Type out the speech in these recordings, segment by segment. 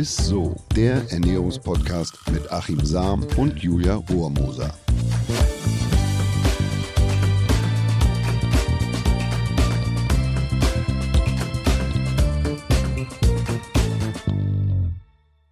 ist so, der Ernährungspodcast mit Achim Sam und Julia Rohrmoser.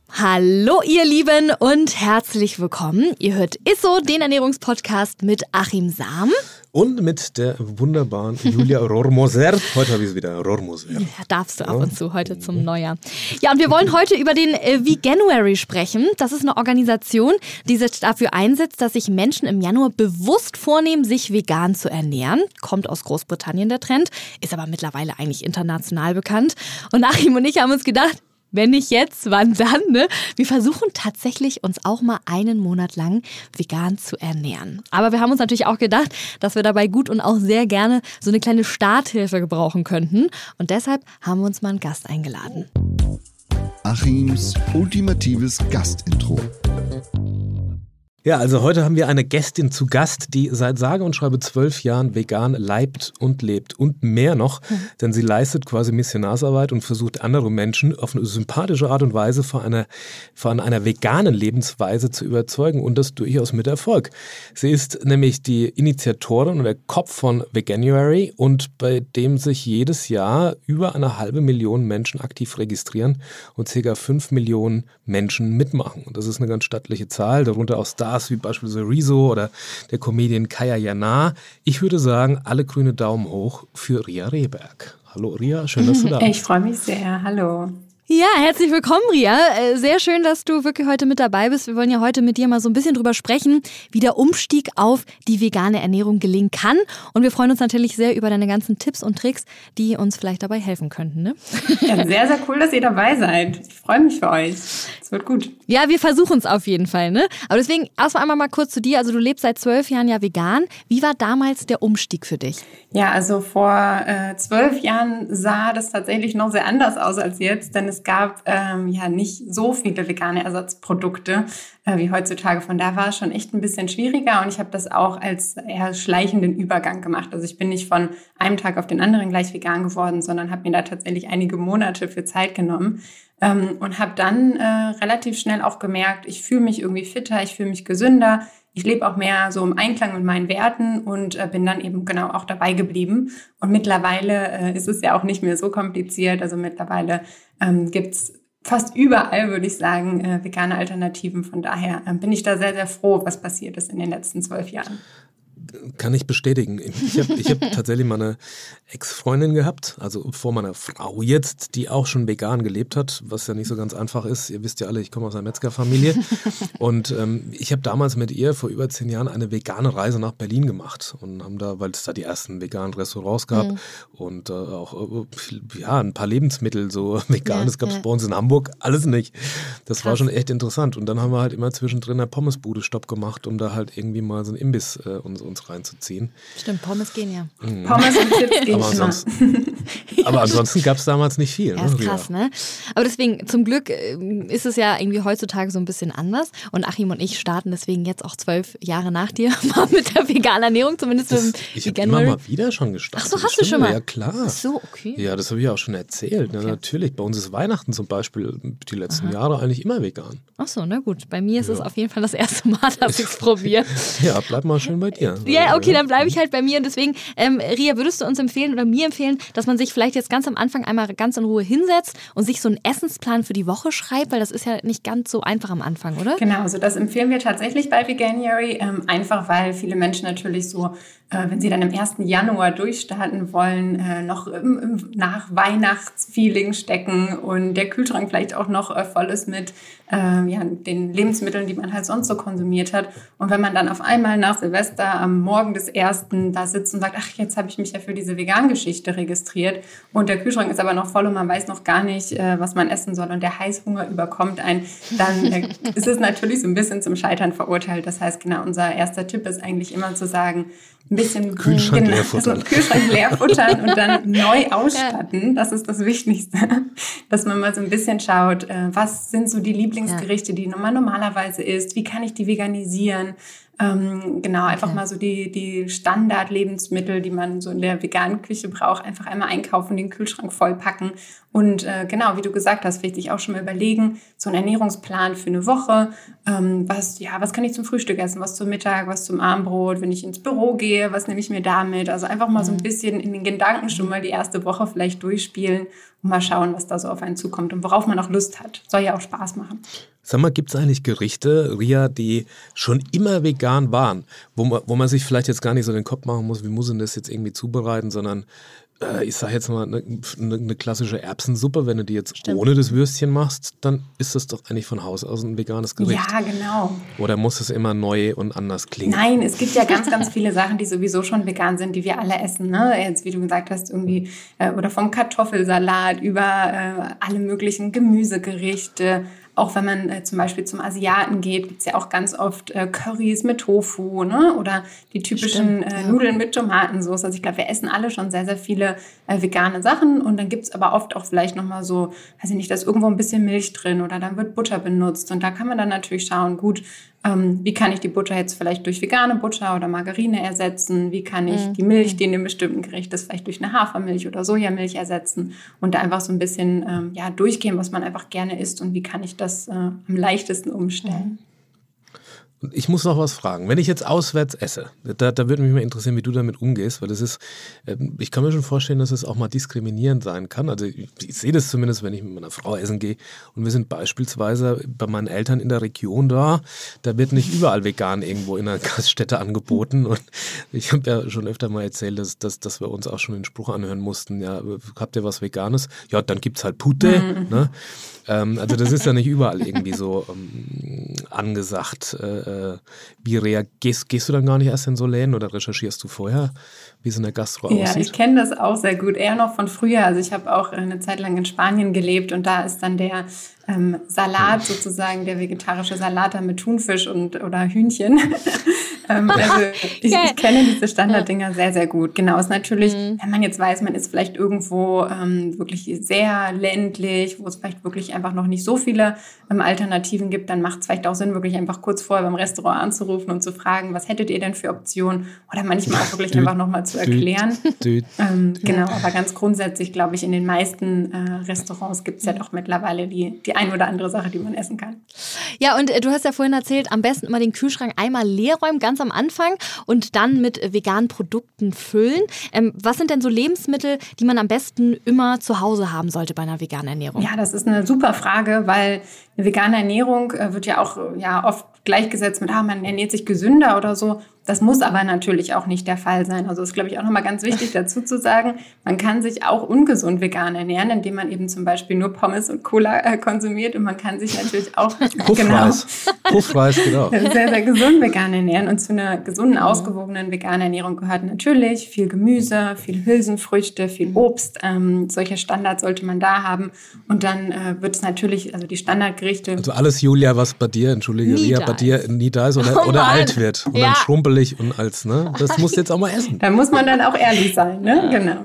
Hallo ihr Lieben und herzlich willkommen. Ihr hört Isso, den Ernährungspodcast mit Achim Sam. Und mit der wunderbaren Julia Rormoser. Heute habe ich es wieder, Rormoser. Ja, darfst du ab und zu, heute zum Neujahr. Ja, und wir wollen heute über den äh, Veganuary sprechen. Das ist eine Organisation, die sich dafür einsetzt, dass sich Menschen im Januar bewusst vornehmen, sich vegan zu ernähren. Kommt aus Großbritannien der Trend, ist aber mittlerweile eigentlich international bekannt. Und Achim und ich haben uns gedacht, wenn nicht jetzt, wann dann? Ne? Wir versuchen tatsächlich uns auch mal einen Monat lang vegan zu ernähren. Aber wir haben uns natürlich auch gedacht, dass wir dabei gut und auch sehr gerne so eine kleine Starthilfe gebrauchen könnten. Und deshalb haben wir uns mal einen Gast eingeladen. Achims ultimatives Gastintro. Ja, also heute haben wir eine Gästin zu Gast, die seit sage und schreibe zwölf Jahren vegan leibt und lebt und mehr noch, mhm. denn sie leistet quasi Missionarsarbeit und versucht andere Menschen auf eine sympathische Art und Weise von einer, von einer veganen Lebensweise zu überzeugen und das durchaus mit Erfolg. Sie ist nämlich die Initiatorin und der Kopf von Veganuary und bei dem sich jedes Jahr über eine halbe Million Menschen aktiv registrieren und ca. fünf Millionen Menschen mitmachen. Und das ist eine ganz stattliche Zahl, darunter auch Stars Stars wie beispielsweise Rezo oder der Comedian Kaya Jana. Ich würde sagen, alle grüne Daumen hoch für Ria Rehberg. Hallo Ria, schön, dass du da bist. Ich freue mich sehr. Hallo. Ja, herzlich willkommen, Ria. Äh, sehr schön, dass du wirklich heute mit dabei bist. Wir wollen ja heute mit dir mal so ein bisschen drüber sprechen, wie der Umstieg auf die vegane Ernährung gelingen kann. Und wir freuen uns natürlich sehr über deine ganzen Tipps und Tricks, die uns vielleicht dabei helfen könnten. Ne? Ja, sehr, sehr cool, dass ihr dabei seid. Ich freue mich für euch. Es wird gut. Ja, wir versuchen es auf jeden Fall. Ne? Aber deswegen erstmal einmal mal kurz zu dir. Also du lebst seit zwölf Jahren ja vegan. Wie war damals der Umstieg für dich? Ja, also vor äh, zwölf Jahren sah das tatsächlich noch sehr anders aus als jetzt, denn es es gab ähm, ja nicht so viele vegane Ersatzprodukte äh, wie heutzutage. Von da war es schon echt ein bisschen schwieriger und ich habe das auch als eher schleichenden Übergang gemacht. Also ich bin nicht von einem Tag auf den anderen gleich vegan geworden, sondern habe mir da tatsächlich einige Monate für Zeit genommen. Ähm, und habe dann äh, relativ schnell auch gemerkt, ich fühle mich irgendwie fitter, ich fühle mich gesünder, ich lebe auch mehr so im Einklang mit meinen Werten und äh, bin dann eben genau auch dabei geblieben. Und mittlerweile äh, ist es ja auch nicht mehr so kompliziert. Also mittlerweile ähm, gibt's fast überall, würde ich sagen, äh, vegane Alternativen. Von daher äh, bin ich da sehr, sehr froh, was passiert ist in den letzten zwölf Jahren kann ich bestätigen. Ich habe ich hab tatsächlich meine Ex-Freundin gehabt, also vor meiner Frau jetzt, die auch schon vegan gelebt hat, was ja nicht so ganz einfach ist. Ihr wisst ja alle, ich komme aus einer Metzgerfamilie. und ähm, ich habe damals mit ihr vor über zehn Jahren eine vegane Reise nach Berlin gemacht und haben da, weil es da die ersten veganen Restaurants gab mhm. und äh, auch äh, ja, ein paar Lebensmittel so vegan. Ja, gab es ja. bei uns in Hamburg alles nicht. Das Krass. war schon echt interessant. Und dann haben wir halt immer zwischendrin eine Pommesbude Stopp gemacht, um da halt irgendwie mal so ein Imbiss äh, uns, uns uns reinzuziehen. Stimmt, Pommes gehen ja. Mhm. Pommes und Chips gehen aber ansonsten, aber ansonsten gab es damals nicht viel. Ja, ne? ist krass, ne? Aber deswegen, zum Glück äh, ist es ja irgendwie heutzutage so ein bisschen anders. Und Achim und ich starten deswegen jetzt auch zwölf Jahre nach dir mal mit der veganen Ernährung, zumindest das, Ich habe immer mal wieder schon gestartet. Ach so, hast du schon mal? Ja, klar. Ach so, okay. Ja, das habe ich auch schon erzählt. Ne? Okay. Ja, natürlich. Bei uns ist Weihnachten zum Beispiel die letzten Aha. Jahre eigentlich immer vegan. Ach so, na gut. Bei mir ist ja. es auf jeden Fall das erste Mal, dass ich es probiere. ja, bleib mal schön bei dir. Ja, okay, dann bleibe ich halt bei mir. Und deswegen, ähm, Ria, würdest du uns empfehlen oder mir empfehlen, dass man sich vielleicht jetzt ganz am Anfang einmal ganz in Ruhe hinsetzt und sich so einen Essensplan für die Woche schreibt? Weil das ist ja nicht ganz so einfach am Anfang, oder? Genau, also das empfehlen wir tatsächlich bei Veganuary. Ähm, einfach weil viele Menschen natürlich so äh, wenn Sie dann im 1. Januar durchstarten wollen, äh, noch im, im nach Weihnachtsfeeling stecken und der Kühlschrank vielleicht auch noch äh, voll ist mit äh, ja, den Lebensmitteln, die man halt sonst so konsumiert hat. Und wenn man dann auf einmal nach Silvester am Morgen des 1. da sitzt und sagt, ach, jetzt habe ich mich ja für diese Vegan-Geschichte registriert und der Kühlschrank ist aber noch voll und man weiß noch gar nicht, äh, was man essen soll und der Heißhunger überkommt einen, dann äh, ist es natürlich so ein bisschen zum Scheitern verurteilt. Das heißt, genau, unser erster Tipp ist eigentlich immer zu sagen, ein bisschen Kühlschrank genau, leer futtern. Kühlschrank leer futtern und dann neu ausstatten. Das ist das Wichtigste, dass man mal so ein bisschen schaut, äh, was sind so die Lieblingsgerichte, die man normalerweise isst, wie kann ich die veganisieren, Ähm, genau, einfach okay. mal so die, die Standard-Lebensmittel, die man so in der veganen Küche braucht, einfach einmal einkaufen, den Kühlschrank vollpacken. Und äh, genau, wie du gesagt hast, vielleicht sich auch schon mal überlegen, so ein Ernährungsplan für eine Woche. Ähm, was, ja, was kann ich zum Frühstück essen, was zum Mittag, was zum Abendbrot, wenn ich ins Büro gehe, was nehme ich mir damit? Also einfach mal so ein mhm. bisschen in den Gedanken schon mal die erste Woche vielleicht durchspielen und mal schauen, was da so auf einen zukommt und worauf man auch Lust hat. Soll ja auch Spaß machen. Sag mal, gibt es eigentlich Gerichte, Ria, die schon immer vegan waren, wo man, wo man sich vielleicht jetzt gar nicht so den Kopf machen muss, wie muss man das jetzt irgendwie zubereiten, sondern äh, ich sage jetzt mal, eine, eine, klassische Erbsensuppe, wenn du die jetzt Stimmt. ohne das Würstchen machst, dann ist das doch eigentlich von Haus aus ein veganes Gericht. Ja, genau. Oder muss es immer neu und anders klingen? Nein, es gibt ja ganz, ganz viele Sachen, die sowieso schon vegan sind, die wir alle essen. Ne? Jetzt, wie du gesagt hast, irgendwie, äh, oder vom Kartoffelsalat über äh, alle möglichen Gemüsegerichte, auch wenn man äh, zum Beispiel zum Asiaten geht, gibt es ja auch ganz oft äh, Currys mit Tofu ne? oder die typischen Stimmt, äh, Nudeln mit Tomatensauce. Also ich glaube, wir essen alle schon sehr, sehr viele äh, vegane Sachen und dann gibt es aber oft auch vielleicht nochmal so, weiß ich nicht, da ist irgendwo ein bisschen Milch drin oder dann wird Butter benutzt und da kann man dann natürlich schauen, gut, ähm, wie kann ich die Butter jetzt vielleicht durch vegane Butter oder Margarine ersetzen? Wie kann ich mhm. die Milch, die in einem bestimmten Gericht ist, vielleicht durch eine Hafermilch oder Sojamilch ersetzen? Und da einfach so ein bisschen ähm, ja, durchgehen, was man einfach gerne isst und wie kann ich das äh, am leichtesten umstellen. Mhm. Ich muss noch was fragen. Wenn ich jetzt auswärts esse, da, da würde mich mal interessieren, wie du damit umgehst, weil das ist, ähm, ich kann mir schon vorstellen, dass es auch mal diskriminierend sein kann. Also ich, ich sehe das zumindest, wenn ich mit meiner Frau essen gehe und wir sind beispielsweise bei meinen Eltern in der Region da, da wird nicht überall vegan irgendwo in einer Gaststätte angeboten und ich habe ja schon öfter mal erzählt, dass, dass, dass wir uns auch schon den Spruch anhören mussten, ja, habt ihr was Veganes? Ja, dann gibt es halt Pute. Mhm. Ne? Ähm, also das ist ja nicht überall irgendwie so ähm, angesagt. Äh, äh, wie reagierst gehst du dann gar nicht erst in so Läden oder recherchierst du vorher, wie es in der Gastro ja, aussieht? Ja, ich kenne das auch sehr gut, eher noch von früher. Also ich habe auch eine Zeit lang in Spanien gelebt und da ist dann der ähm, Salat sozusagen, der vegetarische Salat mit Thunfisch und oder Hühnchen. ähm, also ich, ich, kenne diese Standarddinger sehr, sehr gut. Genau, ist natürlich, mhm. wenn man jetzt weiß, man ist vielleicht irgendwo ähm, wirklich sehr ländlich, wo es vielleicht wirklich einfach noch nicht so viele ähm, Alternativen gibt, dann macht es vielleicht auch Sinn, wirklich einfach kurz vorher beim Restaurant anzurufen und zu fragen, was hättet ihr denn für Optionen? Oder manchmal auch wirklich einfach nochmal zu erklären. Ähm, genau, aber ganz grundsätzlich glaube ich, in den meisten äh, Restaurants gibt es ja doch mittlerweile die, die ein oder andere Sache, die man essen kann. Ja, und äh, du hast ja vorhin erzählt, am besten immer den Kühlschrank einmal leer räumen, ganz am Anfang und dann mit veganen Produkten füllen. Ähm, was sind denn so Lebensmittel, die man am besten immer zu Hause haben sollte bei einer veganen Ernährung? Ja, das ist eine super Frage, weil eine vegane Ernährung äh, wird ja auch ja, oft gleichgesetzt mit, ah, man ernährt sich gesünder oder so. Das muss aber natürlich auch nicht der Fall sein. Also ist, glaube ich, auch nochmal ganz wichtig dazu zu sagen, man kann sich auch ungesund vegan ernähren, indem man eben zum Beispiel nur Pommes und Cola äh, konsumiert und man kann sich natürlich auch Puffreis. genau, Puffreis, genau. sehr, sehr gesund vegan ernähren. Und zu einer gesunden, ausgewogenen veganen Ernährung gehört natürlich viel Gemüse, viel Hülsenfrüchte, viel Obst. Ähm, solche Standards sollte man da haben. Und dann äh, wird es natürlich, also die Standardgerichte. Also alles, Julia, was bei dir, entschuldige, Ria, bei dir nie da ist oder, oh oder alt wird und ja. dann schrumpelig und als, ne? Das musst du jetzt auch mal essen. Da muss man dann auch ehrlich sein, ne? Ja. Genau.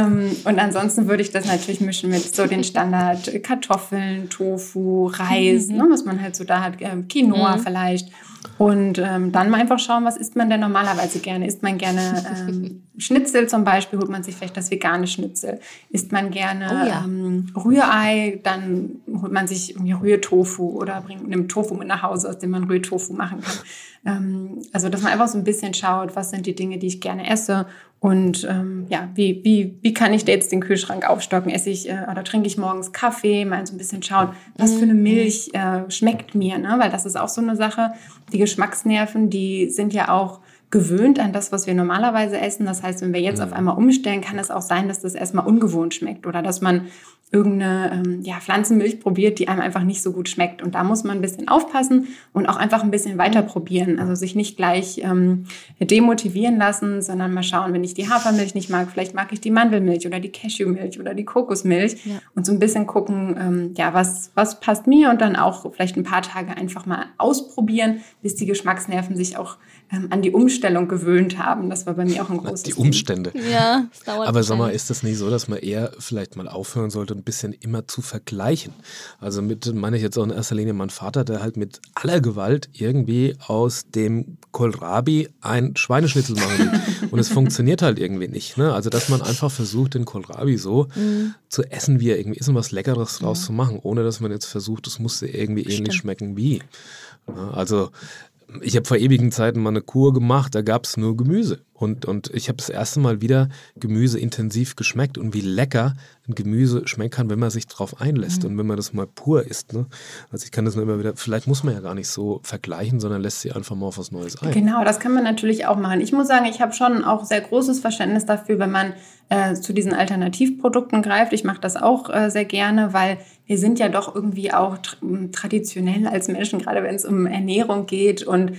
Ähm, und ansonsten würde ich das natürlich mischen mit so den Standard Kartoffeln, Tofu, Reis, mhm. ne, was man halt so da hat, äh, Quinoa mhm. vielleicht. Und ähm, dann mal einfach schauen, was isst man denn normalerweise gerne? Isst man gerne ähm, Schnitzel zum Beispiel, holt man sich vielleicht das vegane Schnitzel. Isst man gerne oh ja. ähm, Rührei, dann holt man sich irgendwie Rührtofu oder bringt nimmt Tofu mit nach Hause, aus dem man Rührtofu machen kann. Ähm, also, dass man einfach so ein bisschen schaut, was sind die Dinge, die ich gerne esse und ähm, ja, wie, wie, wie kann ich da jetzt den Kühlschrank aufstocken? Esse ich äh, oder trinke ich morgens Kaffee? Mal so ein bisschen schauen, was für eine mhm. Milch äh, schmeckt mir, ne? Weil das ist auch so eine Sache. Die Geschmacksnerven, die sind ja auch gewöhnt an das, was wir normalerweise essen. Das heißt, wenn wir jetzt auf mhm. einmal umstellen, kann es auch sein, dass das erstmal ungewohnt schmeckt oder dass man irgendeine ähm, ja, Pflanzenmilch probiert, die einem einfach nicht so gut schmeckt. Und da muss man ein bisschen aufpassen und auch einfach ein bisschen weiter probieren. Also sich nicht gleich ähm, demotivieren lassen, sondern mal schauen, wenn ich die Hafermilch nicht mag, vielleicht mag ich die Mandelmilch oder die Cashewmilch oder die Kokosmilch ja. und so ein bisschen gucken, ähm, ja, was, was passt mir und dann auch vielleicht ein paar Tage einfach mal ausprobieren, bis die Geschmacksnerven sich auch ähm, an die Umstellung gewöhnt haben. Das war bei mir auch ein großes Die Umstände. Ding. Ja, das dauert. Aber sag mal, ist das nicht so, dass man eher vielleicht mal aufhören sollte, bisschen immer zu vergleichen. Also mit meine ich jetzt auch in erster Linie meinen Vater, der halt mit aller Gewalt irgendwie aus dem Kohlrabi ein Schweineschnitzel machen will. Und es funktioniert halt irgendwie nicht. Ne? Also dass man einfach versucht, den Kohlrabi so mhm. zu essen, wie er irgendwie ist und was Leckeres draus mhm. zu machen, ohne dass man jetzt versucht, es musste irgendwie ähnlich Stimmt. schmecken wie. Also ich habe vor ewigen Zeiten mal eine Kur gemacht, da gab es nur Gemüse. Und, und ich habe das erste Mal wieder Gemüse intensiv geschmeckt und wie lecker ein Gemüse schmecken kann, wenn man sich darauf einlässt mhm. und wenn man das mal pur isst. Ne? Also ich kann das nur immer wieder, vielleicht muss man ja gar nicht so vergleichen, sondern lässt sich einfach mal auf was Neues ein. Genau, das kann man natürlich auch machen. Ich muss sagen, ich habe schon auch sehr großes Verständnis dafür, wenn man äh, zu diesen Alternativprodukten greift. Ich mache das auch äh, sehr gerne, weil wir sind ja doch irgendwie auch traditionell als Menschen, gerade wenn es um Ernährung geht und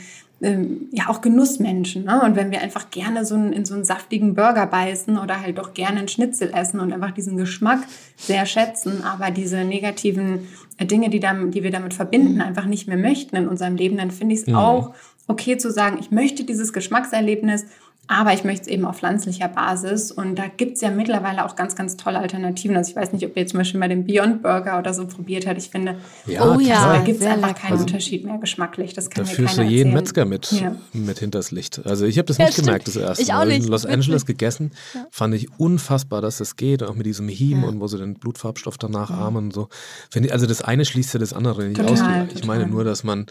ähm, ja auch Genussmenschen. Ne? Und wenn wir einfach gerne so einen, in so einen saftigen Burger beißen oder halt doch gerne einen Schnitzel essen und einfach diesen Geschmack sehr schätzen, aber diese negativen äh, Dinge, die, dann, die wir damit verbinden, einfach nicht mehr möchten in unserem Leben, dann finde ich es ja. auch okay zu sagen, ich möchte dieses Geschmackserlebnis aber ich möchte es eben auf pflanzlicher Basis. Und da gibt es ja mittlerweile auch ganz, ganz tolle Alternativen. Also ich weiß nicht, ob ihr zum Beispiel mal den Beyond Burger oder so probiert habt. Ich finde, ja, oh ja, da gibt es einfach lecker. keinen also, Unterschied mehr geschmacklich. Das kann da führst du jeden Metzger mit, ja. mit hinters Licht. Also ich habe das ja, nicht stimmt. gemerkt, das erste ich Mal. Ich in Los Angeles gegessen, ja. fand ich unfassbar, dass das geht. Auch mit diesem Hiem und wo sie den Blutfarbstoff danach ahmen und so. Ich, also das eine schließt ja das andere nicht total, aus. Ich meine nur, dass man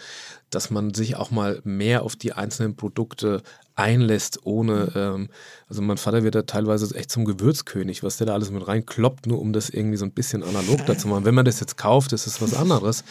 dass man sich auch mal mehr auf die einzelnen Produkte einlässt, ohne, ähm, also mein Vater wird da teilweise echt zum Gewürzkönig, was der da alles mit reinkloppt, nur um das irgendwie so ein bisschen analog dazu machen. Wenn man das jetzt kauft, ist es was anderes.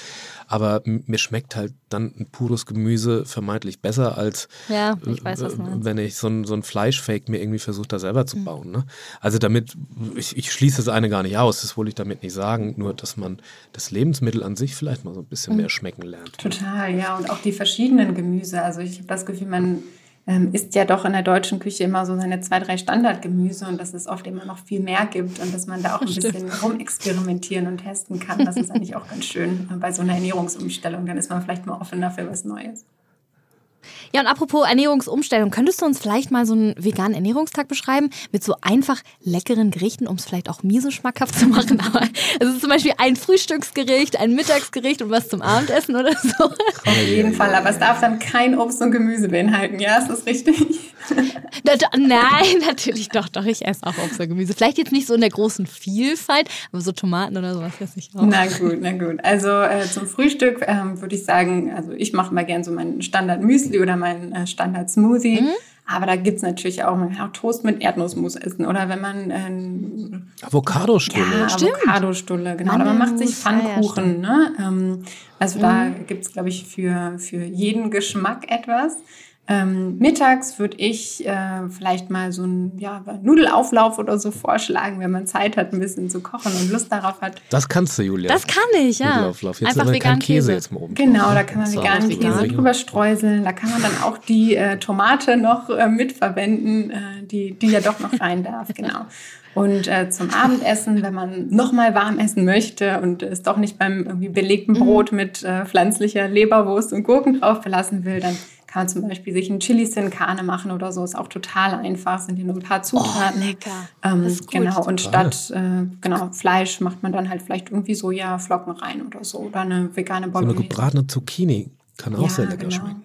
Aber mir schmeckt halt dann ein pures Gemüse vermeintlich besser, als ja, ich weiß, wenn ich so ein, so ein Fleischfake mir irgendwie versuche, da selber zu mhm. bauen. Ne? Also damit, ich, ich, schließe das eine gar nicht aus, das wollte ich damit nicht sagen, nur dass man das Lebensmittel an sich vielleicht mal so ein bisschen mhm. mehr schmecken lernt. Total, ja. Und auch die verschiedenen Gemüse. Also ich habe das Gefühl, man ähm, isst ja doch in der deutschen Küche immer so seine zwei, drei Standardgemüse und dass es oft immer noch viel mehr gibt und dass man da auch ein Stimmt. bisschen rumexperimentieren und testen kann. Das ist eigentlich auch ganz schön bei so einer Ernährungsumstellung. Dann ist man vielleicht mal offener für was Neues. Ja, und apropos Ernährungsumstellung, könntest du uns vielleicht mal so einen veganen Ernährungstag beschreiben mit so einfach leckeren Gerichten, um es vielleicht auch mir so schmackhaft zu machen? Aber also zum Beispiel ein Frühstücksgericht, ein Mittagsgericht und was zum Abendessen oder so. Auf jeden Fall, aber es darf dann kein Obst und Gemüse beinhalten. Ja, ist das richtig? Nein, natürlich doch, doch. Ich esse auch Obst und Gemüse. Vielleicht jetzt nicht so in der großen Vielfalt, aber so Tomaten oder sowas esse ich auch. Na gut, na gut. Also äh, zum Frühstück ähm, würde ich sagen, also ich mache mal gerne so meinen Standard-Müsli oder mein äh, Standard-Smoothie. Mhm. Aber da gibt es natürlich auch, man kann auch Toast mit Erdnussmus essen. Oder wenn man. Ähm, Avocadostulle. Ja, Avocadostulle, genau. Oder man macht sich Pfannkuchen. Ne? Ähm, also mhm. da gibt es, glaube ich, für, für jeden Geschmack etwas. Ähm, mittags würde ich äh, vielleicht mal so einen ja, Nudelauflauf oder so vorschlagen, wenn man Zeit hat, ein bisschen zu kochen und Lust darauf hat. Das kannst du, Julia. Das kann ich, ja. Nudelauflauf. Jetzt Einfach vegan Käse. Käse jetzt mal oben. Genau, da kann man veganen Käse drüber streuseln. Da kann man dann auch die äh, Tomate noch äh, mitverwenden, äh, die, die ja doch noch rein darf. Genau. Und äh, zum Abendessen, wenn man nochmal warm essen möchte und es doch nicht beim irgendwie belegten mhm. Brot mit äh, pflanzlicher Leberwurst und Gurken drauf belassen will, dann kann man zum Beispiel sich ein Chili Sin Carne machen oder so. Ist auch total einfach, sind hier nur ein paar Zutaten. Oh, lecker. Ähm, genau, und statt äh, genau, Fleisch macht man dann halt vielleicht irgendwie Sojaflocken rein oder so. Oder eine vegane Bolognese. So eine gebratene Zucchini kann auch ja, sehr lecker genau. schmecken.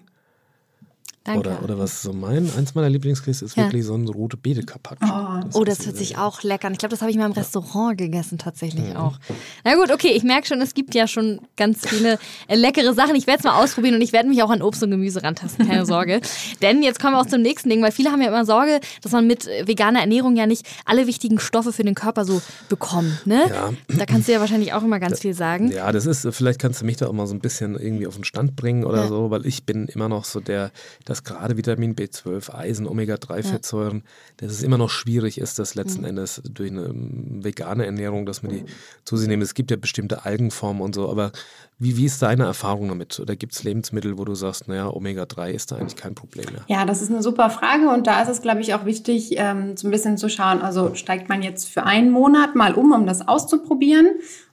Danke. Oder, oder was so mein, eins meiner Lieblingsgerichte ist ja. wirklich so ein rote Beete Carpaccio. Oh, das, oh, das hört sich auch lecker an. Ich glaube, das habe ich mal im Restaurant gegessen, tatsächlich ja. auch. Na gut, okay, ich merke schon, es gibt ja schon ganz viele äh, leckere Sachen. Ich werde es mal ausprobieren und ich werde mich auch an Obst und Gemüse rantasten, keine Sorge. Denn jetzt kommen wir auch zum nächsten Ding, weil viele haben ja immer Sorge, dass man mit veganer Ernährung ja nicht alle wichtigen Stoffe für den Körper so bekommt. Ne? Ja. Da kannst du ja wahrscheinlich auch immer ganz viel sagen. Ja, das ist, vielleicht kannst du mich da auch mal so ein bisschen irgendwie auf den Stand bringen oder ja. so, weil ich bin immer noch so der, das gerade Vitamin B12, Eisen, Omega-3-Fettsäuren, ja. dass es immer noch schwierig ist, das letzten mhm. Endes durch eine ähm, vegane Ernährung, dass man die zu sich nimmt. Es gibt ja bestimmte Algenformen und so, aber wie, wie ist deine Erfahrung damit? Oder gibt es Lebensmittel, wo du sagst, naja, Omega-3 ist da eigentlich kein Problem mehr? Ja, das ist eine super Frage und da ist es, glaube ich, auch wichtig, ähm, so ein bisschen zu schauen, also steigt man jetzt für einen Monat mal um, um das auszuprobieren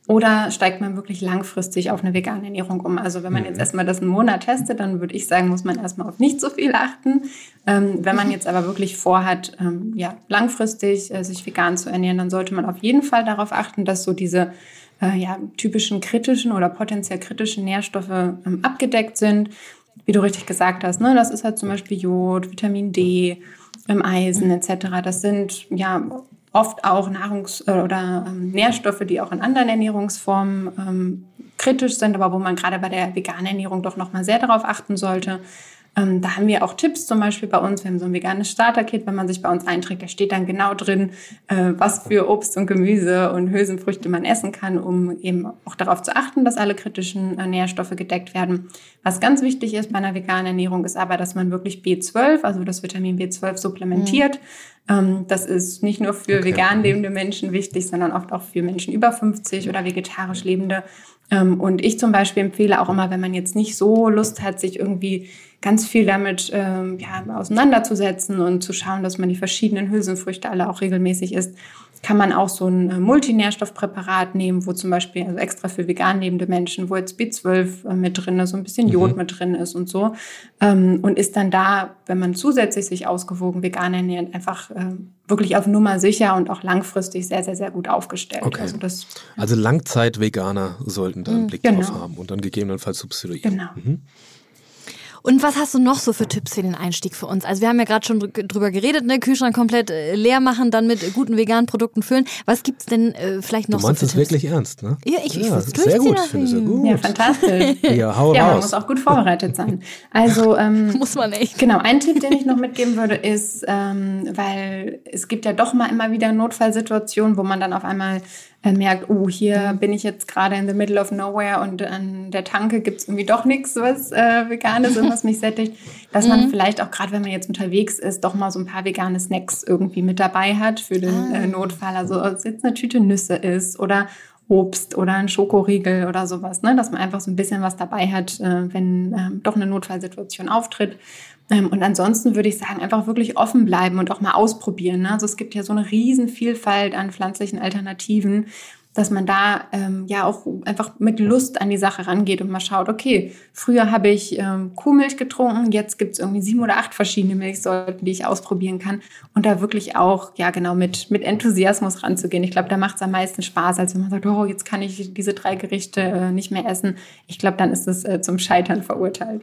Oder steigt man wirklich langfristig auf eine vegane Ernährung um? Also wenn man jetzt erstmal das einen Monat testet, dann würde ich sagen, muss man erstmal auf nicht so viel achten. Ähm, wenn man jetzt aber wirklich vorhat, ähm, ja, langfristig äh, sich vegan zu ernähren, dann sollte man auf jeden Fall darauf achten, dass so diese äh, ja, typischen kritischen oder potenziell kritischen Nährstoffe ähm, abgedeckt sind. Wie du richtig gesagt hast, ne? das ist halt zum Beispiel Jod, Vitamin D, ähm, Eisen etc. Das sind ja oft auch Nahrungs- äh, oder ähm, Nährstoffe, die auch in anderen Ernährungsformen ähm, kritisch sind, aber wo man gerade bei der veganen Ernährung doch nochmal sehr darauf achten sollte. Ähm, da haben wir auch Tipps zum Beispiel bei uns. Wir haben so ein veganes Starter-Kit, wenn man sich bei uns einträgt, da steht dann genau drin, äh, was für Obst und Gemüse und Hülsenfrüchte man essen kann, um eben auch darauf zu achten, dass alle kritischen äh, Nährstoffe gedeckt werden. Was ganz wichtig ist bei einer veganen Ernährung, ist aber, dass man wirklich B12, also das Vitamin B12 supplementiert. Mhm. das ist nicht nur für okay. vegan lebende Menschen wichtig, sondern oft auch für Menschen über 50 oder vegetarisch lebende. Ähm, und ich zum Beispiel empfehle auch immer, wenn man jetzt nicht so Lust hat, sich irgendwie ganz viel damit ähm, ja, auseinanderzusetzen und zu schauen, dass man die verschiedenen Hülsenfrüchte alle auch regelmäßig isst, kann man auch so ein äh, Multinährstoffpräparat nehmen, wo zum Beispiel also extra für vegan lebende Menschen, wo jetzt B12 äh, mit drin ist, so ein bisschen Jod mhm. mit drin ist und so. Ähm, und ist dann da, wenn man zusätzlich sich ausgewogen vegan ernährt, einfach äh, wirklich auf Nummer sicher und auch langfristig sehr, sehr, sehr gut aufgestellt. Okay. Also, das, also Langzeit-Veganer sollten da einen mhm, Blick genau. drauf haben und dann gegebenenfalls substituieren. Genau. Mhm. Und was hast du noch so für Tipps für den Einstieg für uns? Also wir haben ja gerade schon drüber geredet, ne? Kühlschrank komplett äh, leer machen, dann mit guten veganen Produkten füllen. Was gibt's denn äh, vielleicht noch du meinst so für es wirklich ernst, ne? Ja, ich, ich ja, sehr gut, ich finde es sehr gut. Ja, fantastisch. ja, hau ja, raus. man muss auch gut vorbereitet sein. Also ähm, muss man echt. Genau, ein Tipp, den ich noch mitgeben würde, ist, ähm, weil es gibt ja doch mal immer wieder Notfallsituationen, wo man dann auf einmal merkt, oh, hier bin ich jetzt gerade in the middle of nowhere und an der Tanke gibt es irgendwie doch nichts, was äh, vegan ist und was mich sättigt, dass man mhm. vielleicht auch gerade, wenn man jetzt unterwegs ist, doch mal so ein paar vegane Snacks irgendwie mit dabei hat für den ah. äh, Notfall. Also ob es jetzt eine Tüte Nüsse ist oder Obst oder ein Schokoriegel oder sowas, ne? dass man einfach so ein bisschen was dabei hat, äh, wenn ähm, doch eine Notfallsituation auftritt. Ähm, und ansonsten würde ich sagen, einfach wirklich offen bleiben und auch mal ausprobieren. Ne? Also es gibt ja so eine riesen Vielfalt an pflanzlichen Alternativen, dass man da ähm, ja auch einfach mit Lust an die Sache rangeht und mal schaut, okay, früher habe ich ähm, Kuhmilch getrunken, jetzt gibt es irgendwie sieben oder acht verschiedene Milchsorten, die ich ausprobieren kann und da wirklich auch, ja genau, mit, mit Enthusiasmus ranzugehen. Ich glaube, da macht es am meisten Spaß, als wenn man sagt, oh, jetzt kann ich diese drei Gerichte äh, nicht mehr essen. Ich glaube, dann ist es äh, zum Scheitern verurteilt.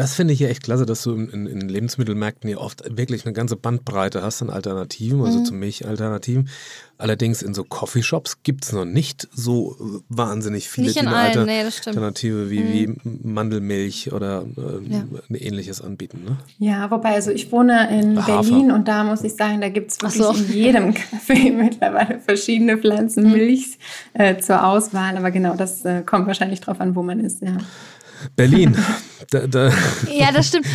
Das finde ich ja echt klasse, dass du in, in, Lebensmittelmärkten ja oft wirklich eine ganze Bandbreite hast an Alternativen, also mhm. zu Milchalternativen. Allerdings in so Coffeeshops gibt es noch nicht so wahnsinnig viele, nicht die eine allen, nee, Alternative wie, mhm. wie Mandelmilch oder äh, ja. ähnliches anbieten. Ne? Ja, wobei, also ich wohne in Hafer. Berlin und da muss ich sagen, da gibt es wirklich so. in jedem Kaffee mittlerweile verschiedene Pflanzenmilchs mhm. äh, zur Auswahl. Aber genau, das äh, kommt wahrscheinlich drauf an, wo man ist, ja. Berlin. Da, da, ja, das stimmt.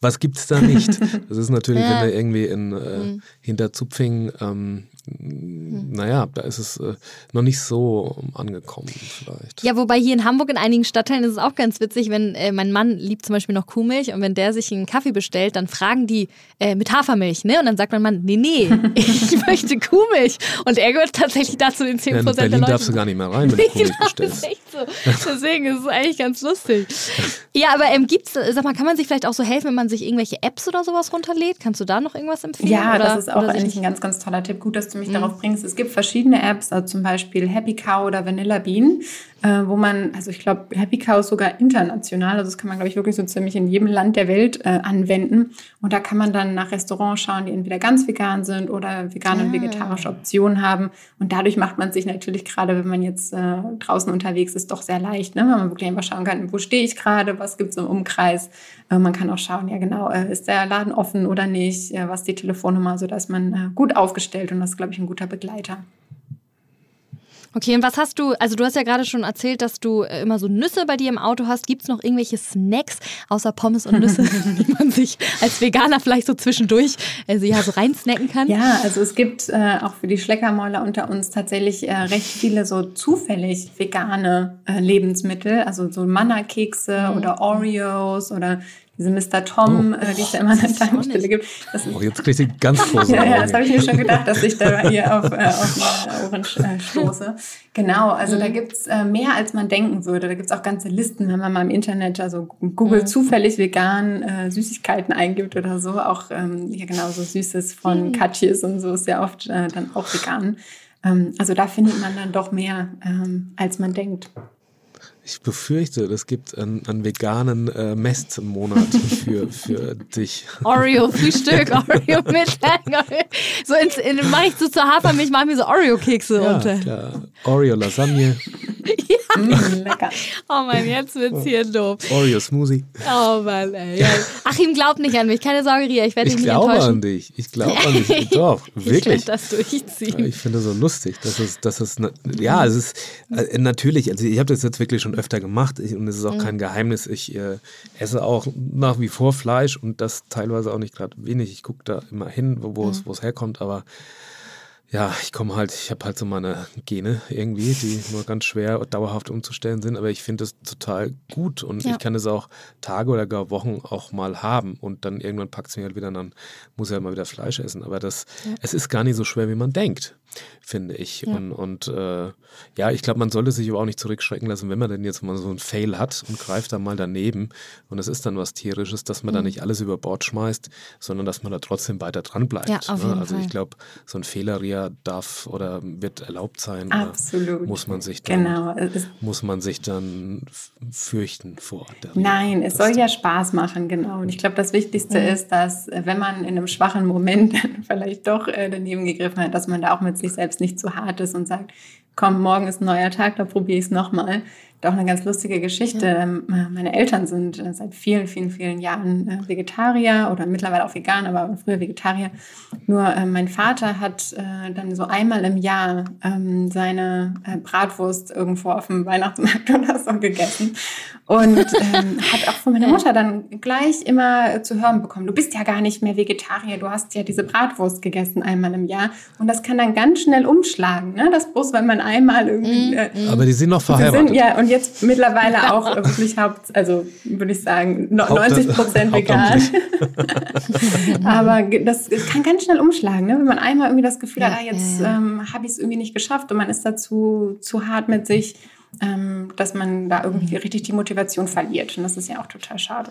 Was gibt es da nicht? Das ist natürlich, ja. wenn du irgendwie in äh, mhm. Hinterzupfing ähm, hm. Naja, da ist es äh, noch nicht so angekommen vielleicht. Ja, wobei hier in Hamburg in einigen Stadtteilen ist es auch ganz witzig, wenn äh, mein Mann liebt zum Beispiel noch Kuhmilch und wenn der sich einen Kaffee bestellt, dann fragen die äh, mit Hafermilch, ne? Und dann sagt mein Mann, nee, nee, ich möchte Kuhmilch. Und er gehört tatsächlich dazu den 10% ja, in Berlin der Leute. darfst du gar nicht mehr rein, wenn du Kuhmilch genau, bestellst. Das ist echt so. Deswegen ist es eigentlich ganz lustig. Ja, aber ähm, gibt's, sag mal, kann man sich vielleicht auch so helfen, wenn man sich irgendwelche Apps oder sowas runterlädt? Kannst du da noch irgendwas empfehlen? Ja, oder, das ist auch eigentlich ein ganz, ganz toller Tipp. Gut, dass du mich mhm. darauf bringst. Es gibt verschiedene Apps, also zum Beispiel Happy Cow oder Vanilla Bean, äh, wo man, also ich glaube, Happy Cow ist sogar international, also das kann man, glaube ich, wirklich so ziemlich in jedem Land der Welt äh, anwenden. Und da kann man dann nach Restaurants schauen, die entweder ganz vegan sind oder vegane ah. und vegetarische Optionen haben. Und dadurch macht man sich natürlich gerade, wenn man jetzt äh, draußen unterwegs ist, doch sehr leicht, ne? weil man wirklich einfach schauen kann, wo stehe ich gerade, was gibt es im Umkreis. Äh, man kann auch schauen, ja genau, äh, ist der Laden offen oder nicht, äh, was die Telefonnummer, sodass man gut aufgestellt und das glaube ich, ein guter Begleiter. Okay, und was hast du, also du hast ja gerade schon erzählt, dass du äh, immer so Nüsse bei dir im Auto hast. Gibt es noch irgendwelche Snacks außer Pommes und Nüsse, die man sich als Veganer vielleicht so zwischendurch also ja, so reinsnacken kann? Ja, also es gibt äh, auch für die Schleckermäuler unter uns tatsächlich äh, recht viele so zufällig vegane äh, Lebensmittel, also so Manna-Kekse mhm. oder Oreos oder diese Mr. Tom, oh. äh, die es ja immer an der Tankstelle gibt. Das oh, jetzt kriege ich ganz große Ja, ja das habe ich mir schon gedacht, dass ich da hier auf, äh, auf meine Ohren äh, stoße. Genau, also mhm. da gibt's äh, mehr, als man denken würde. Da gibt's auch ganze Listen, wenn man mal im Internet, also Google mhm. zufällig vegan äh, Süßigkeiten eingibt oder so. Auch ähm, ja genau so Süßes von mhm. Katjes und so ist ja oft äh, dann auch vegan. Ähm, also da findet man dann doch mehr, ähm, als man denkt. Ich befürchte, es gibt einen, einen veganen äh, Messmonat für, für dich. Oreo-Frühstück, Oreo mit So ins, in, mach ich so zur Hafermilch, mach mir so Oreo-Kekse ja, unter. Oreo-Lasagne. Ja. Mm, lecker. Oh Mann, jetzt wird's hier doof. Oreo-Smoothie. Oh Mann, ey. Achim glaubt nicht an mich. Keine Sorge, Ria, ich werde dich nicht enttäuschen. Ich glaube an dich. Ich glaube an dich. Doch, wirklich. Ich das durchziehen. Ich finde es so lustig, dass es, dass es, ja, es ist äh, natürlich, also ich habe das jetzt wirklich schon öfter gemacht und es ist auch mhm. kein Geheimnis. Ich äh, esse auch nach wie vor Fleisch und das teilweise auch nicht gerade wenig. Ich gucke da immer hin, wo, wo, mhm. es, herkommt, aber ja, ich komme halt, ich habe halt so meine Gene irgendwie, die nur ganz schwer dauerhaft umzustellen sind, aber ich finde es total gut und ja. ich kann es auch Tage oder gar Wochen auch mal haben und dann irgendwann packt es mich halt wieder und dann muss ich halt mal wieder Fleisch essen. Aber das, ja. es ist gar nicht so schwer, wie man denkt finde ich. Ja. Und, und äh, ja, ich glaube, man sollte sich aber auch nicht zurückschrecken lassen, wenn man denn jetzt mal so einen Fail hat und greift da mal daneben und es ist dann was Tierisches, dass man mhm. da nicht alles über Bord schmeißt, sondern dass man da trotzdem weiter dran bleibt. Ja, auf ne? jeden Also ich glaube, so ein Fehler darf oder wird erlaubt sein. Absolut. Muss man sich dann, genau. muss man sich dann fürchten vor der Nein, es soll ja Spaß machen, genau. Und ich glaube, das Wichtigste mhm. ist, dass äh, wenn man in einem schwachen Moment vielleicht doch äh, daneben gegriffen hat, dass man da auch mit sich selbst nicht zu hart ist und sagt, komm, morgen ist ein neuer Tag, da probiere ich es nochmal, auch eine ganz lustige Geschichte. Ja. Ähm, meine Eltern sind äh, seit vielen, vielen, vielen Jahren äh, Vegetarier oder mittlerweile auch vegan, aber früher Vegetarier. Nur äh, mein Vater hat dann so einmal im Jahr ähm, seine Bratwurst irgendwo auf dem Weihnachtsmarkt oder so gegessen und ähm, hat auch von meiner Mutter dann gleich immer zu hören bekommen, du bist ja gar nicht mehr Vegetarier, du hast ja diese Bratwurst gegessen einmal im Jahr und das kann dann ganz schnell umschlagen, ne? das bloß, wenn man einmal irgendwie... Mhm. Äh, aber die sind noch verheiratet. Sind, ja, und jetzt mittlerweile auch wirklich Haupt, also würde ich sagen, 90 Prozent vegan. Aber das, kann ganz schnell umschlagen, ne? wenn man einmal irgendwie das Gefühl ja, hat, ah, jetzt ja, ja. ähm, habe ich es irgendwie nicht geschafft und man ist dazu zu hart mit sich dass man da irgendwie richtig die Motivation verliert. Und das ist ja auch total schade.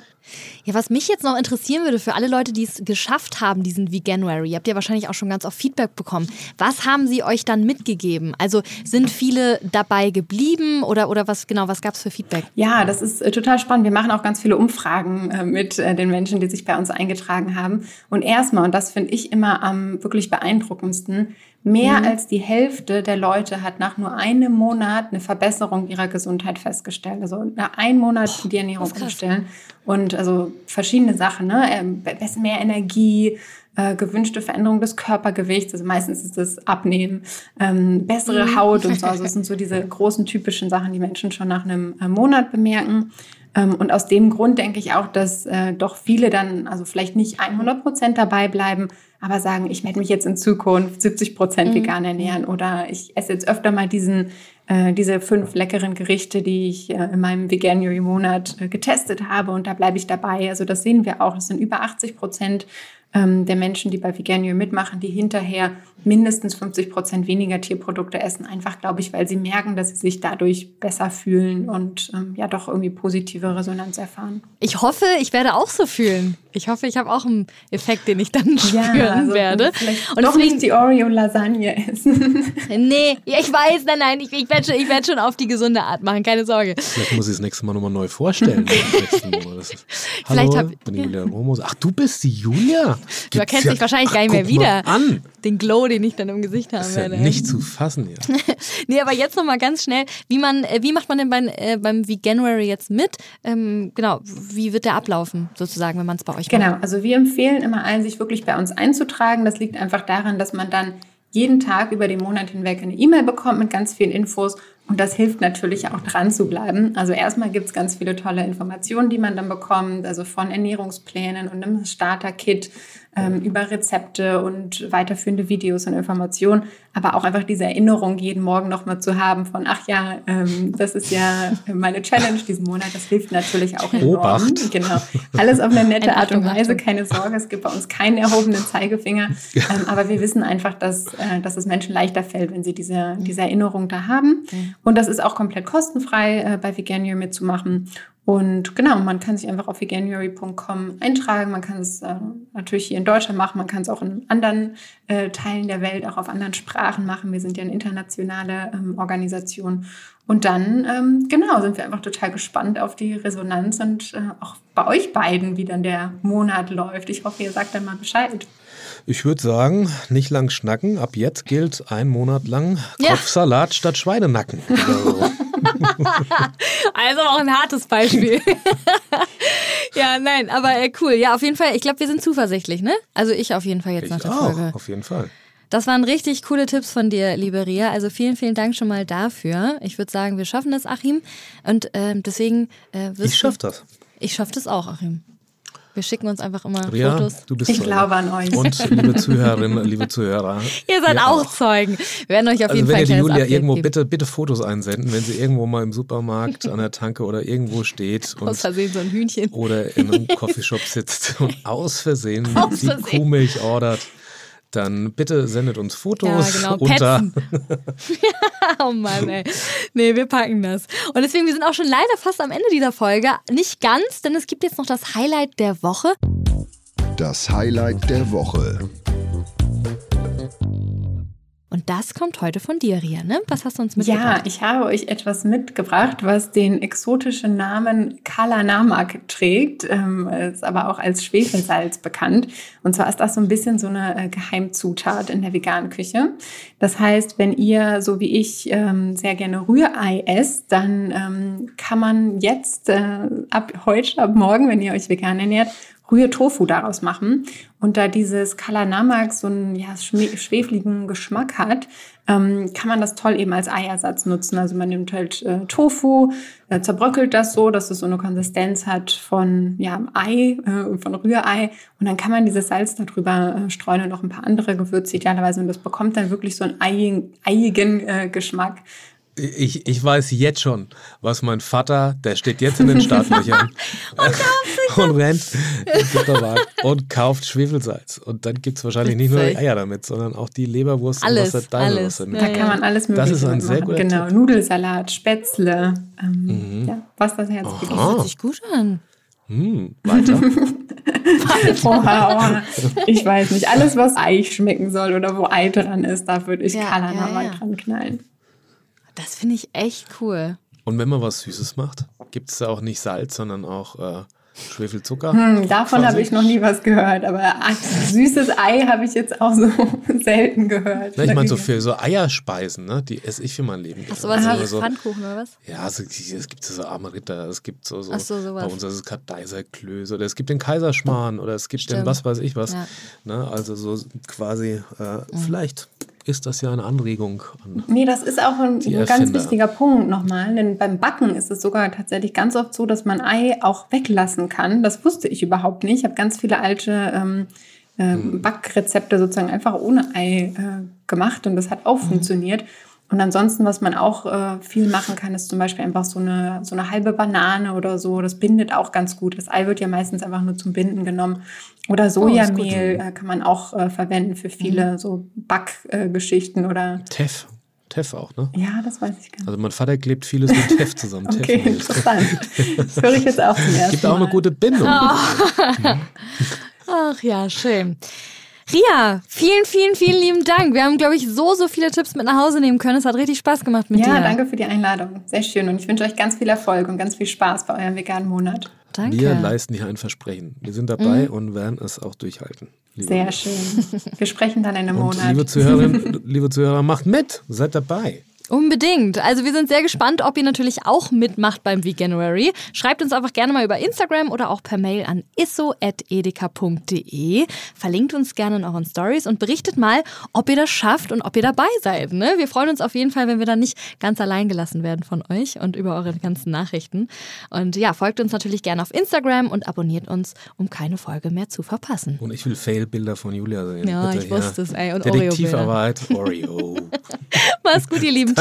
Ja, was mich jetzt noch interessieren würde für alle Leute, die es geschafft haben, diesen Veganuary, habt ihr wahrscheinlich auch schon ganz oft Feedback bekommen. Was haben sie euch dann mitgegeben? Also sind viele dabei geblieben oder, oder was genau, was gab es für Feedback? Ja, das ist äh, total spannend. Wir machen auch ganz viele Umfragen äh, mit äh, den Menschen, die sich bei uns eingetragen haben. Und erstmal, und das finde ich immer am wirklich beeindruckendsten, Mehr mhm. als die Hälfte der Leute hat nach nur einem Monat eine Verbesserung ihrer Gesundheit festgestellt. Also nach einem Monat die Ernährung umstellen. Und also verschiedene Sachen, ne? Ähm, mehr Energie, äh, gewünschte Veränderung des Körpergewichts, also meistens ist das Abnehmen, ähm, bessere mhm. Haut und so. Also das sind so diese großen typischen Sachen, die Menschen schon nach einem äh, Monat bemerken. Ähm, und aus dem Grund denke ich auch, dass äh, doch viele dann, also vielleicht nicht 100 Prozent dabei bleiben, aber sagen, ich werde mich jetzt in Zukunft 70 Prozent mhm. vegan ernähren oder ich esse jetzt öfter mal diesen, äh, diese fünf leckeren Gerichte, die ich äh, in meinem Veganuary-Monat äh, getestet habe und da bleibe ich dabei. Also das sehen wir auch. Das sind über 80 Prozent ähm, der Menschen, die bei Veganuary mitmachen, die hinterher mindestens 50 Prozent weniger Tierprodukte essen. Einfach, glaube ich, weil sie merken, dass sie sich dadurch besser fühlen und ähm, ja doch irgendwie positive Resonanz erfahren. Ich hoffe, ich werde auch so fühlen. Ich hoffe, ich habe auch einen Effekt, den ich dann spüren ja, also werde. Und doch nicht die Oreo-Lasagne essen. nee, ich weiß, nein, nein, ich, ich werde schon, werd schon auf die gesunde Art machen, keine Sorge. Vielleicht muss ich das nächste Mal nochmal neu vorstellen. ist, Hallo, hab, bin ich wieder Romos. Ach, du bist die Julia? Du erkennst ja, dich wahrscheinlich ach, gar nicht mehr wieder. An. Den Glow, den ich dann im Gesicht habe. Das ist ja nicht zu fassen ja. nee, aber jetzt nochmal ganz schnell, wie man, äh, wie macht man denn beim, äh, beim Veganuary jetzt mit? Ähm, genau, wie wird der ablaufen, sozusagen, wenn man es bei euch Genau, macht? also wir empfehlen immer allen, sich wirklich bei uns einzutragen. Das liegt einfach daran, dass man dann jeden Tag über den Monat hinweg eine E-Mail bekommt mit ganz vielen Infos und das hilft natürlich auch dran zu bleiben. Also erstmal gibt es ganz viele tolle Informationen, die man dann bekommt, also von Ernährungsplänen und einem Starter-Kit ähm, über Rezepte und weiterführende Videos und Informationen, aber auch einfach diese Erinnerung jeden Morgen nochmal zu haben von, ach ja, ähm, das ist ja meine Challenge diesen Monat. Das hilft natürlich auch enorm. Obacht. Genau. Alles auf eine nette Art und Weise, keine Sorge. Es gibt bei uns keinen erhobenen Zeigefinger. Ähm, aber wir wissen einfach, dass, äh, dass es Menschen leichter fällt, wenn sie diese, diese Erinnerung da haben. Und das ist auch komplett kostenfrei äh, bei Veganuary mitzumachen. Und genau, man kann sich einfach auf veganuary.com eintragen. Man kann es äh, natürlich hier in Deutschland machen, man kann es auch in anderen äh, Teilen der Welt, auch auf anderen Sprachen machen. Wir sind ja eine internationale ähm, Organisation. Und dann, ähm, genau, sind wir einfach total gespannt auf die Resonanz und äh, auch bei euch beiden, wie dann der Monat läuft. Ich hoffe, ihr sagt dann mal Bescheid. Ich würde sagen, nicht lang schnacken. Ab jetzt gilt ein Monat lang Kopfsalat statt Schweinenacken. Also. Also auch ein hartes Beispiel. ja, nein, aber äh, cool. Ja, auf jeden Fall. Ich glaube, wir sind zuversichtlich, ne? Also ich auf jeden Fall jetzt ich nach der auch, Folge. auf jeden Fall. Das waren richtig coole Tipps von dir, liebe Ria. Also vielen, vielen Dank schon mal dafür. Ich würde sagen, wir schaffen das, Achim. Und ähm, deswegen äh, wirst Ich schaff das. Ich schaff das auch, Achim. Wir schicken uns einfach immer Ria, Fotos. du bist Ich Zeuge. glaube an euch. Und liebe Zuhörerinnen, liebe Zuhörer. Ihr seid ihr auch, Zeugen. Wir werden euch auf Also jeden wenn Fall ihr die ein kleines Julia Update irgendwo geben. bitte, bitte Fotos einsenden, wenn sie irgendwo mal im Supermarkt an der Tanke oder irgendwo steht Aus und Versehen so ein Hühnchen. oder in einem Coffeeshop sitzt und aus Versehen Aus die Versehen. Kuhmilch ordert, dann bitte sendet uns Ja, Fotos genau. unter Petzen. oh Mann, ey. Nee, wir packen das. Und deswegen, wir sind auch schon leider fast am Ende dieser Folge. Nicht ganz, denn es gibt jetzt noch das Highlight der Woche. Das Highlight der Woche. Und das kommt heute von dir, Ria, ne? Was hast du uns mitgebracht? Ja, ich habe euch etwas mitgebracht, was den exotischen Namen Kala Namak trägt, ähm, ist aber auch als Schwefelsalz bekannt. Und zwar ist das so ein bisschen so eine äh, Geheimzutat in der veganen Küche. Das heißt, wenn ihr, so wie ich, ähm, sehr gerne Rührei esst, dann ähm, kann man jetzt äh, ab heute, ab morgen, wenn ihr euch vegan ernährt, Rührtofu daraus machen. Und da dieses Kalanamak so einen ja, schwefligen Geschmack hat, ähm, kann man das toll eben als Eiersatz nutzen. Also man nimmt halt äh, Tofu, äh, zerbröckelt das so, dass es so eine Konsistenz hat von ja, Ei, äh, von Rührei. Und dann kann man dieses Salz darüber äh, streuen und noch ein paar andere Gewürze idealerweise. Und das bekommt dann wirklich so einen eiigen, eiigen äh, Geschmack. Ich, ich weiß jetzt schon, was mein Vater, der steht jetzt in den Startlöchern und, rennt den Supermarkt und kauft Schwefelsalz. Und dann gibt es wahrscheinlich nicht nur die. Eier damit, sondern auch die Leberwurst Alles, und was alles. da Ja, kann man alles Mögliche Das ist ein sehr guter Genau, Tipp. Nudelsalat, Spätzle, ähm, ja, was das Herz begehrt. Das hört sich gut an. Hm, weiter. Oha. Ich weiß nicht. Alles, was Ei schmecken soll oder wo Ei dran ist, da würde ich Ja, Kalanama ja, ja. dran knallen. Das finde ich echt cool. Und wenn man was Süßes macht, gibt es da auch nicht Salz, sondern auch äh, Schwefelzucker. Hm, davon habe ich noch nie was gehört, aber süßes Ei habe ich jetzt auch so selten gehört. Na, ich meine, so für so Eierspeisen, ne, die esse ich für mein Leben. Hast du was Also so, Pfannkuchen oder was? Ja, so, es gibt so arme Ritter, es gibt so, so, Ach so, sowas. bei uns ist es Kardeiserklöße oder es gibt den Kaiserschmarrn oder es gibt den Stimmt. was weiß ich was. Ja. Mhm. Ne, also so quasi, äh, vielleicht ist das ja eine Anregung an Nee, das ist auch ein, ein ganz wichtiger Punkt nochmal, denn beim Backen ist es sogar tatsächlich ganz oft so, dass man Ei auch weglassen kann. Das wusste ich überhaupt nicht. Ich habe ganz viele alte ähm, ähm, Backrezepte sozusagen einfach ohne Ei äh, gemacht und das hat auch funktioniert. Und ansonsten, was man auch äh, viel machen kann, ist zum Beispiel einfach so eine, so eine halbe Banane oder so. Das bindet auch ganz gut. Das Ei wird ja meistens einfach nur zum Binden genommen. Oder Sojamehl äh, kann man auch äh, verwenden für viele so Backgeschichten oder Teff. Teff auch, ne? ja, das weiß ich gar nicht. Also mein Vater klebt vieles mit Teff zusammen. Okay, Teffmehl. interessant. Das höre ich jetzt auch zum ersten Gibt auch eine gute Bindung. Ach ja, schön. Ria, vielen, vielen, vielen lieben Dank. Wir haben, glaube ich, so, so viele Tipps mit nach Hause nehmen können. Es hat richtig Spaß gemacht mit Ja, dir. danke für die Einladung. Sehr schön. Und ich wünsche euch ganz viel Erfolg und ganz viel Spaß bei eurem veganen Monat. Danke. Wir leisten hier ein Versprechen. Wir sind dabei und werden es auch durchhalten. liebe Sehr schön. Wir sprechen dann in einem Und Monat. liebe Zuhörerinnen, liebe Zuhörer, macht mit, seid dabei. Unbedingt. Also wir sind sehr gespannt, ob ihr natürlich auch mitmacht beim Veganuary. Schreibt uns einfach gerne mal über Instagram oder auch per Mail an isso.edeka.de. Verlinkt uns gerne in euren Stories und berichtet mal, ob ihr das schafft und ob ihr dabei seid. Ne? Wir freuen uns auf jeden Fall, wenn wir dann nicht ganz allein gelassen werden von euch und über eure ganzen Nachrichten. Und ja, folgt uns natürlich gerne auf Instagram und abonniert uns, um keine Folge mehr zu verpassen. Und ich will Fail-Bilder von Julia sehen. Ja, Bitte, ich wusste es, ey. Und Detektivarbeit, Oreo. Mach's gut, ihr Lieben.